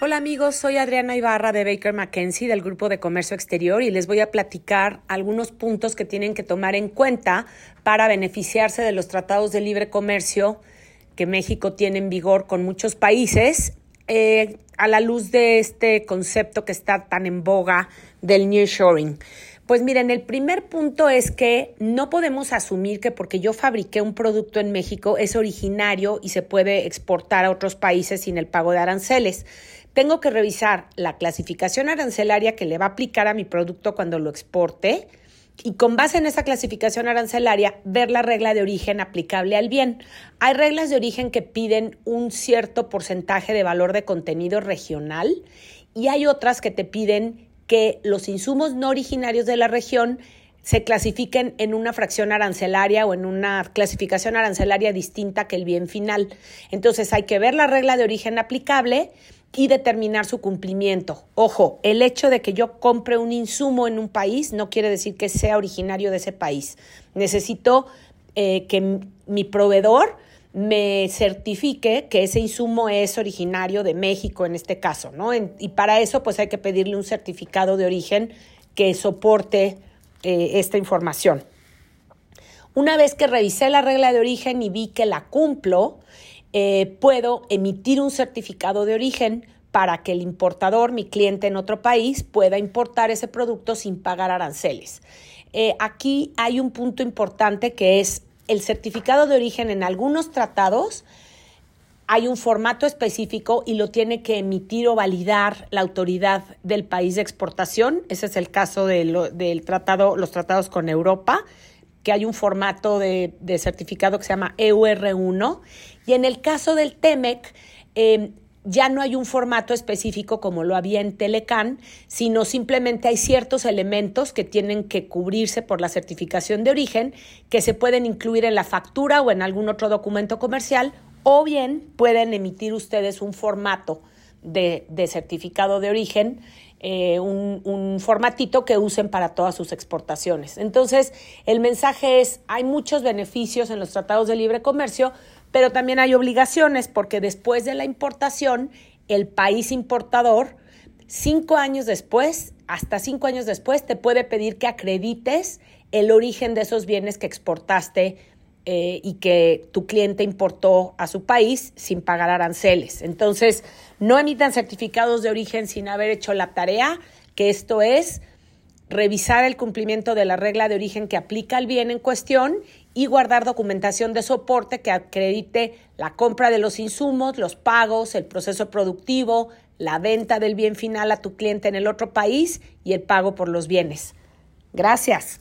Hola amigos, soy Adriana Ibarra de Baker McKenzie del Grupo de Comercio Exterior y les voy a platicar algunos puntos que tienen que tomar en cuenta para beneficiarse de los tratados de libre comercio que México tiene en vigor con muchos países eh, a la luz de este concepto que está tan en boga del nearshoring. Pues miren, el primer punto es que no podemos asumir que porque yo fabriqué un producto en México es originario y se puede exportar a otros países sin el pago de aranceles. Tengo que revisar la clasificación arancelaria que le va a aplicar a mi producto cuando lo exporte y con base en esa clasificación arancelaria ver la regla de origen aplicable al bien. Hay reglas de origen que piden un cierto porcentaje de valor de contenido regional y hay otras que te piden que los insumos no originarios de la región se clasifiquen en una fracción arancelaria o en una clasificación arancelaria distinta que el bien final. Entonces hay que ver la regla de origen aplicable y determinar su cumplimiento. Ojo, el hecho de que yo compre un insumo en un país no quiere decir que sea originario de ese país. Necesito eh, que mi proveedor me certifique que ese insumo es originario de México en este caso, ¿no? y para eso pues hay que pedirle un certificado de origen que soporte eh, esta información. Una vez que revisé la regla de origen y vi que la cumplo, eh, puedo emitir un certificado de origen para que el importador, mi cliente en otro país, pueda importar ese producto sin pagar aranceles. Eh, aquí hay un punto importante que es el certificado de origen en algunos tratados hay un formato específico y lo tiene que emitir o validar la autoridad del país de exportación. Ese es el caso de del tratado, los tratados con Europa, que hay un formato de, certificado que se llama EUR1. Y en el caso del TEMEC, em, ya no hay un formato específico como lo había en Telecan, sino simplemente hay ciertos elementos que tienen que cubrirse por la certificación de origen que se pueden incluir en la factura o en algún otro documento comercial o bien pueden emitir ustedes un formato de, certificado de origen, eh, un, un, formatito que usen para todas sus exportaciones. Entonces, el mensaje es, hay muchos beneficios en los tratados de libre comercio, pero también hay obligaciones porque después de la importación, el país importador, cinco años después, hasta cinco años después, te puede pedir que acredites el origen de esos bienes que exportaste eh, y que tu cliente importó a su país sin pagar aranceles. Entonces, no emitan certificados de origen sin haber hecho la tarea, que esto es revisar el cumplimiento de la regla de origen que aplica al bien en cuestión y guardar documentación de soporte que acredite la compra de los insumos, los pagos, el proceso productivo, la venta del bien final a tu cliente en el otro país y el pago por los bienes. Gracias.